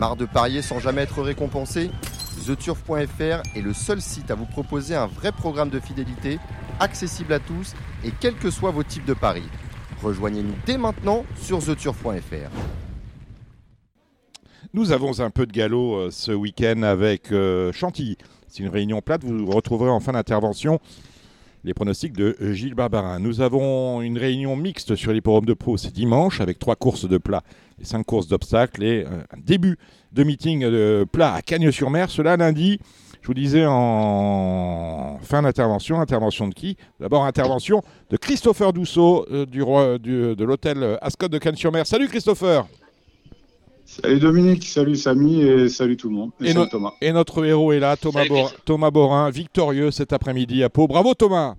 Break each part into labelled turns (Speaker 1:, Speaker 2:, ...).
Speaker 1: Marre de parier sans jamais être récompensé TheTurf.fr est le seul site à vous proposer un vrai programme de fidélité, accessible à tous et quels que soient vos types de paris. Rejoignez-nous dès maintenant sur TheTurf.fr.
Speaker 2: Nous avons un peu de galop euh, ce week-end avec euh, Chantilly. C'est une réunion plate. Vous retrouverez en fin d'intervention les pronostics de Gilles Barbarin. Nous avons une réunion mixte sur l'hipporome de Pau, c'est dimanche, avec trois courses de plat cinq courses d'obstacles et euh, un début de meeting de plat à Cagnes-sur-Mer. Cela lundi, je vous disais en fin d'intervention, intervention de qui? D'abord intervention de Christopher Dousseau euh, du, roi, du, de l'hôtel Ascot de Cagnes-sur-Mer. Salut Christopher
Speaker 3: Salut Dominique, salut Samy et salut tout le monde.
Speaker 2: Et, no
Speaker 3: Thomas.
Speaker 2: et notre héros est là, Thomas, Bor Thomas Borin, victorieux cet après-midi à Pau. Bravo Thomas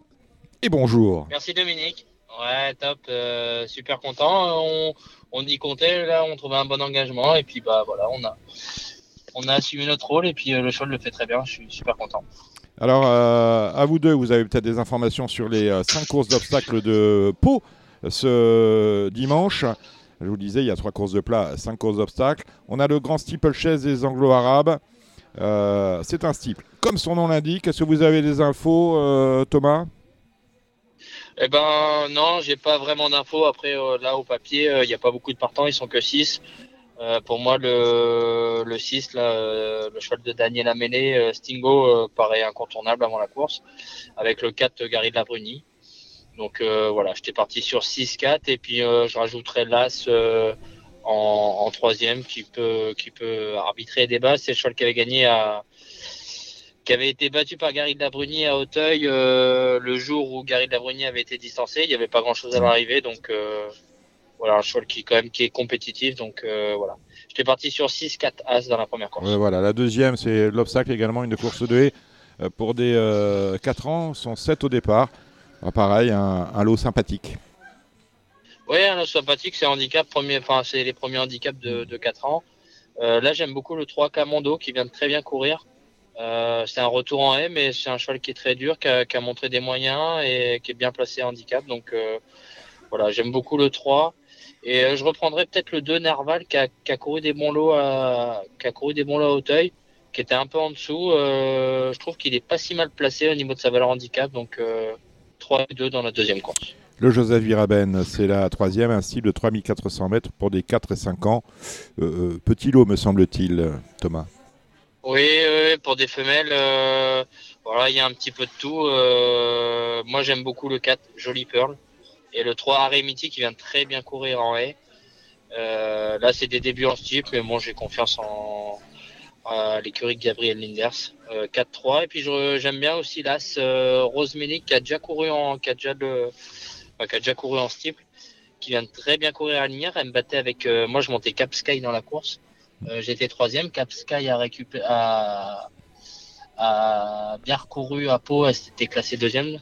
Speaker 2: et bonjour.
Speaker 4: Merci Dominique. Ouais, top, euh, super content. On, on, y comptait, là, on trouvait un bon engagement et puis bah voilà, on a, on a assumé notre rôle et puis euh, le cheval le fait très bien. Je suis super content.
Speaker 2: Alors, euh, à vous deux, vous avez peut-être des informations sur les euh, cinq courses d'obstacles de Pau ce dimanche. Je vous disais, il y a trois courses de plat, cinq courses d'obstacles. On a le grand steeple-chaise des anglo-arabes. C'est un steeple. Comme son nom l'indique, est-ce que vous avez des infos, Thomas?
Speaker 4: Eh ben non, j'ai pas vraiment d'infos. Après, euh, là, au papier, il n'y a pas beaucoup de partants, ils sont que 6. pour moi, le, le 6, là, le cheval de Daniel Améné, Stingo, paraît incontournable avant la course, avec le 4 Gary de la Bruni. Donc euh, voilà, j'étais parti sur 6-4 et puis euh, je rajouterai l'As euh, en, en, troisième qui peut, qui peut arbitrer des bases. C'est le cheval qui avait gagné à qui avait été battu par Gary de la Bruni à Hauteuil le jour où Gary de la Bruni avait été distancé. Il n'y avait pas grand chose à l'arrivée, donc voilà un cheval qui quand même qui est compétitif. Donc voilà, j'étais parti sur 6-4 As dans la première course.
Speaker 2: Ouais, voilà, la deuxième c'est l'obstacle également une course de haie pour des 4 ans, sont 7 au départ. Ah, pareil, un, un, lot sympathique.
Speaker 4: Oui, un lot sympathique, c'est handicap premier, enfin c'est les premiers handicaps de, de 4 ans. Euh, là, j'aime beaucoup le 3 Camondo qui vient de très bien courir. Euh, c'est un retour en haie, mais c'est un cheval qui est très dur, qui a, montré des moyens et qui est bien placé handicap. Donc euh, voilà, j'aime beaucoup le 3. Et euh, je reprendrai peut-être le 2 Nerval qui a, couru des bons lots à, qui a couru des bons lots à Hauteuil, qui était un peu en dessous. Je trouve qu'il est pas si mal placé au niveau de sa valeur handicap. Donc 3 et 2 dans la deuxième course.
Speaker 2: Le Joseph Viraben, c'est la troisième, un style de 3400 mètres pour des 4 et 5 ans. Petit lot, me semble-t-il, Thomas.
Speaker 4: Oui, pour des femelles, euh, voilà, il y a un petit peu de tout. Euh, moi, j'aime beaucoup le 4, Joli Pearl, et le 3, Aremiti, qui vient très bien courir en haie. Euh, là, c'est des débuts en steep, mais bon, j'ai confiance en, l'écurie de Gabriel Linders. Euh, 4-3. Et puis j'aime bien aussi l'As Rosemenic qui a déjà couru en qui a déjà qui couru en qui vient très bien courir à l'inière. Elle me battait avec moi je montais Cap Sky dans la course. J'étais troisième. Cap Sky a récupéré a, a bien recouru à Pau, elle s'était classée deuxième.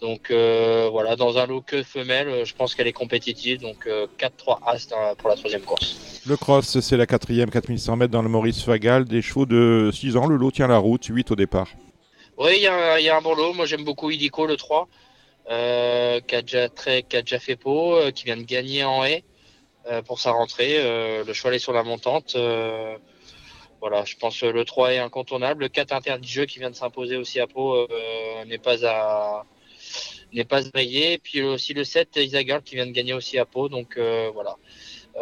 Speaker 4: Donc euh, voilà, dans un lot que femelle, je pense qu'elle est compétitive. Donc euh, 4-3 As dans, pour la troisième course.
Speaker 2: Le cross, c'est la quatrième, 4100 mètres dans le Maurice Fagal. Des chevaux de 6 ans, le lot tient la route, 8 au départ.
Speaker 4: Oui, il y, y, a un bon lot. Moi, j'aime beaucoup Idico, le 3, euh, qui, a déjà très, qui a déjà fait peau, euh, qui vient de gagner en haie euh, pour sa rentrée. le cheval est sur la montante. voilà, je pense que le 3 est incontournable. Le 4 interdit de jeu qui vient de s'imposer aussi à Pau n'est pas à n'est pas rayé. Puis aussi le 7, Isagirl qui vient de gagner aussi à Pau. Donc euh, voilà.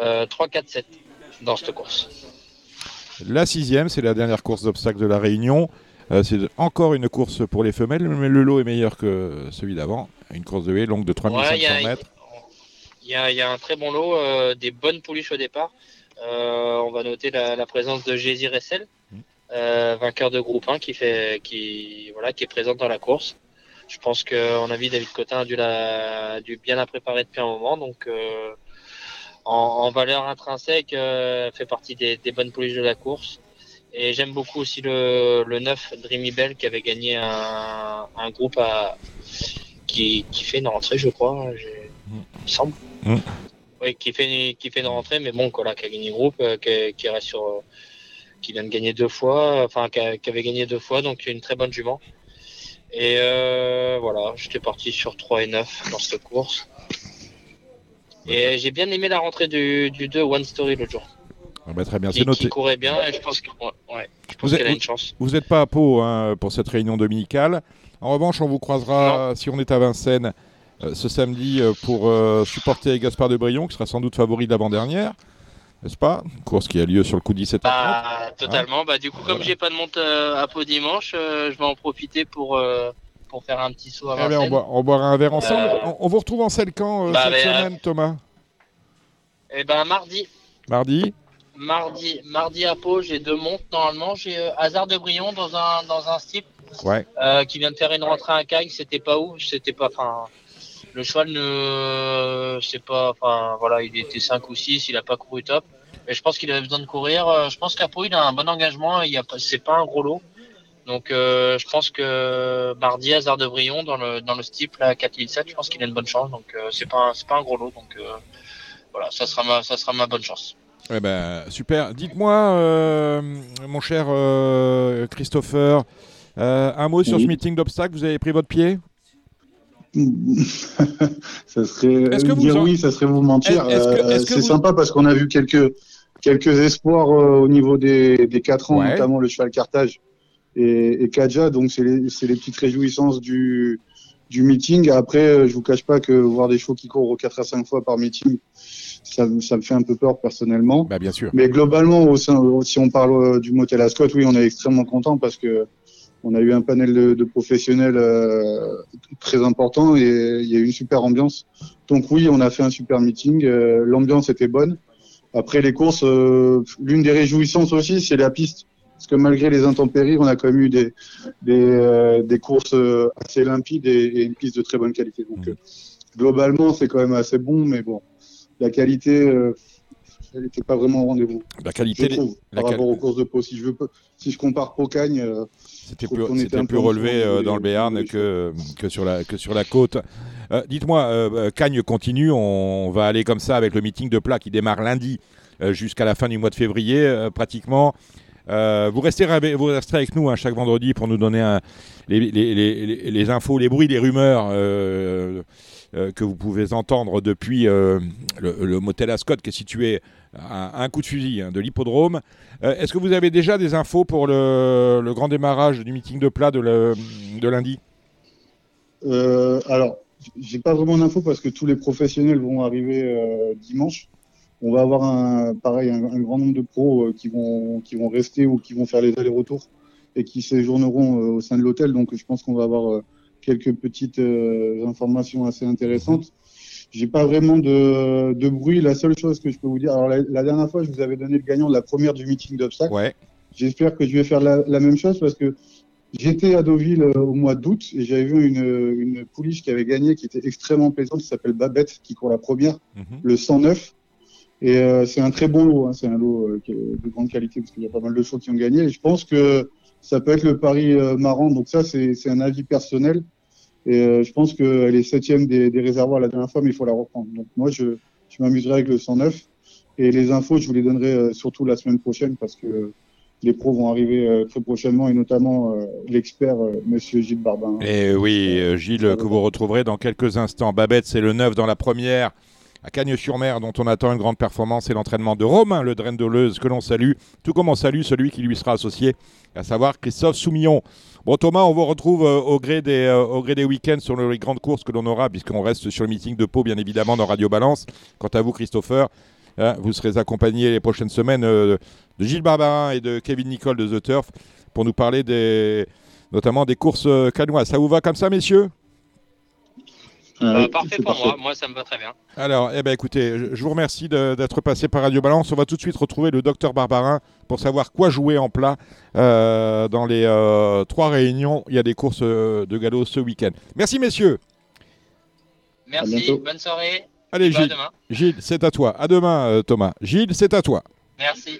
Speaker 4: Euh, 3, 4, 7 dans cette course.
Speaker 2: La sixième, c'est la dernière course d'obstacle de la Réunion. Euh, c'est encore une course pour les femelles, mais le lot est meilleur que celui d'avant. Une course de haie longue de 3500
Speaker 4: ouais,
Speaker 2: mètres.
Speaker 4: Il y, y, a un très bon lot, euh, des bonnes pouliches au départ. Euh, on va noter la, la présence de Jési Ressel, mmh. vainqueur de groupe 1, qui, fait, qui, voilà, qui est présente dans la course je pense qu'on a vu David Cotin a dû, la, dû bien la préparer depuis un moment. Donc, euh, en, en, valeur intrinsèque, euh, fait partie des, des, bonnes pouliches de la course. Et j'aime beaucoup aussi le, le 9 Dreamy Bell qui avait gagné un, un groupe à, qui, qui fait une rentrée, je crois, il me semble.
Speaker 2: Mm.
Speaker 4: Oui, qui fait, qui fait une rentrée, mais bon, voilà, qui a gagné groupe, euh, qui, qui reste sur. qui vient de gagner deux fois, enfin, qui, a, qui avait gagné deux fois, donc une très bonne jument. Et euh, voilà, j'étais parti sur 3 et 9 dans cette course. Et j'ai bien aimé la rentrée du, du 2 One Story l'autre jour.
Speaker 2: Ah bah, très bien,
Speaker 4: qui,
Speaker 2: c'est
Speaker 4: qui
Speaker 2: noté.
Speaker 4: courait bien. Et je pense que- ouais, qu'elle a une chance.
Speaker 2: Vous n'êtes pas à Pau hein, pour cette réunion dominicale. En revanche, on vous croisera si on est à Vincennes euh, ce samedi euh, pour euh, supporter Gaspard de Brion, qui sera sans doute favori de l'avant-dernière. N'est-ce pas? Course qui a lieu sur le coup de 17 h
Speaker 4: Bah, totalement. Bah, du coup, comme
Speaker 2: Voilà.
Speaker 4: j'ai pas de monte euh, à Pau dimanche, euh, je vais en profiter pour, euh, pour faire un petit saut à
Speaker 2: Eh bien, on, boit- on boira un verre ensemble.
Speaker 4: Euh,
Speaker 2: On, on vous retrouve en selle quand euh,
Speaker 4: bah,
Speaker 2: cette
Speaker 4: euh,
Speaker 2: semaine, Thomas?
Speaker 4: Et ben mardi,
Speaker 2: Mardi?
Speaker 4: Mardi, mardi à Pau, j'ai deux montes normalement. J'ai euh, Hasard de Brion dans un dans un style
Speaker 2: Ouais.
Speaker 4: euh, qui vient de faire une rentrée à Cagne. C'était pas où C'était pas. Enfin, le cheval ne, je sais pas. Enfin, voilà, il était 5 ou 6 Il a pas couru top. Mais je pense qu'il avait besoin de courir. Euh, Je pense qu'à Pau, il a un bon engagement. Il y a pas, c'est pas un gros lot. Donc, euh, je pense que mardi, Hasard de Brion dans le dans le steeple à 4007, je pense qu'il a une bonne chance. Donc, euh, c'est pas un- c'est pas un gros lot. Donc, euh, voilà, ça sera ma ça sera ma bonne chance.
Speaker 2: Eh ben, super. Dites-moi, euh, mon cher euh, Christopher, euh, un mot sur ce meeting d'obstacles. Vous avez pris votre pied?
Speaker 3: ça serait
Speaker 2: que vous
Speaker 3: dire
Speaker 2: en-
Speaker 3: oui, ça serait vous mentir. Euh, c'est
Speaker 2: vous-
Speaker 3: sympa parce qu'on a vu quelques quelques espoirs euh, au niveau des des quatre ans,
Speaker 2: Ouais.
Speaker 3: notamment le cheval Carthage et, et Kaja. Donc c'est les les petites réjouissances du du meeting. Après, euh, je vous cache pas que voir des chevaux qui courent 4 à 5 fois par meeting, ça, me- ça me fait un peu peur personnellement.
Speaker 2: Bah, bien sûr.
Speaker 3: Mais globalement, au sein, si on parle euh, du motel Ascot, oui, on est extrêmement content parce que on a eu un panel de, de professionnels euh, très important et il y a eu une super ambiance. Donc oui, on a fait un super meeting. euh, L'ambiance était bonne. Après les courses, euh, l'une des réjouissances aussi, c'est la piste. Parce que malgré les intempéries, on a quand même eu des, des, des courses assez limpides et, et une piste de très bonne qualité. Donc euh, globalement, c'est quand même assez bon, mais bon, la qualité, elle n'était pas vraiment au rendez-vous
Speaker 2: La qualité,
Speaker 3: trouve,
Speaker 2: la
Speaker 3: par rapport aux courses de Pau. Si je, veux, si je compare Pau-Cagne, euh,
Speaker 2: c'était plus, c'était relevé euh, dans le Béarn que, que, sur la, que sur la côte. Euh, Dites-moi, euh, Cagnes continue. On va aller comme ça avec le meeting de plat qui démarre lundi jusqu'à la fin du mois de février, pratiquement. Euh, vous, restez, avec- vous resterez avec nous hein, chaque vendredi pour nous donner un- les, les- les- les- les infos, les bruits, les rumeurs euh, euh, que vous pouvez entendre depuis le, motel Ascot qui est situé à un coup de fusil hein, de l'hippodrome. Euh, Est-ce que vous avez déjà des infos pour le, grand démarrage du meeting de plat de, lundi?
Speaker 3: Euh, alors, j'ai pas vraiment d'infos parce que tous les professionnels vont arriver euh, dimanche. On va avoir un, pareil, un, grand nombre de pros qui vont, qui vont rester ou qui vont faire les allers-retours et qui séjourneront au sein de l'hôtel. Donc, je pense qu'on va avoir quelques petites informations assez intéressantes. J'ai pas vraiment de, de bruit. La seule chose que je peux vous dire, alors la, la dernière fois, je vous avais donné le gagnant de la première du meeting d'obstacles.
Speaker 2: Ouais.
Speaker 3: J'espère que je vais faire la, la même chose parce que j'étais à Deauville euh, au mois d'août et j'avais vu une, une pouliche qui avait gagné, qui était extrêmement plaisante, qui s'appelle Babette, qui court la première,
Speaker 2: Mhm.
Speaker 3: le 109. Et euh, c'est un très bon lot, hein, c'est un lot euh, de grande qualité parce qu'il y a pas mal de chevaux qui ont gagné. Et je pense que ça peut être le pari euh, marrant. Donc ça, c'est un avis personnel. Et euh, je pense qu'elle est septième des, des réservoirs la dernière fois, mais il faut la reprendre. Donc moi, je, je m'amuserai avec le 109. Et les infos, je vous les donnerai euh, surtout la semaine prochaine parce que les pros vont arriver euh, très prochainement et notamment euh, l'expert, euh, Monsieur Gilles Barbin.
Speaker 2: Et oui, euh, Gilles, que vous retrouverez dans quelques instants. Babette, c'est le 9 dans la première. À Cagnes-sur-Mer, dont on attend une grande performance, et l'entraînement de Romain Le Leuze, que l'on salue, tout comme on salue celui qui lui sera associé, à savoir Christophe Soumillon. Bon, Thomas, on vous retrouve euh, au gré des, euh, au gré des week-ends sur les grandes courses que l'on aura, puisqu'on reste sur le meeting de Pau, bien évidemment, dans Radio Balance. Quant à vous, Christopher, hein, vous serez accompagné les prochaines semaines euh, de Gilles Barbarin et de Kevin Nicole de The Turf pour nous parler notamment des courses canoises. Ça vous va comme ça, messieurs?
Speaker 4: Euh, parfait pour moi. Moi, ça me va très bien.
Speaker 2: Alors, eh ben, écoutez, je, je vous remercie de- d'être passé par Radio Balance. On va tout de suite retrouver le docteur Barbarin pour savoir quoi jouer en plat euh, dans les euh, trois réunions. Il y a des courses de galop ce week-end. Merci, messieurs.
Speaker 4: Merci. Bonne soirée.
Speaker 2: Allez,
Speaker 4: à
Speaker 2: Gilles,
Speaker 4: demain.
Speaker 2: Gilles c'est à toi. À demain, Thomas. Gilles, c'est à toi.
Speaker 4: Merci.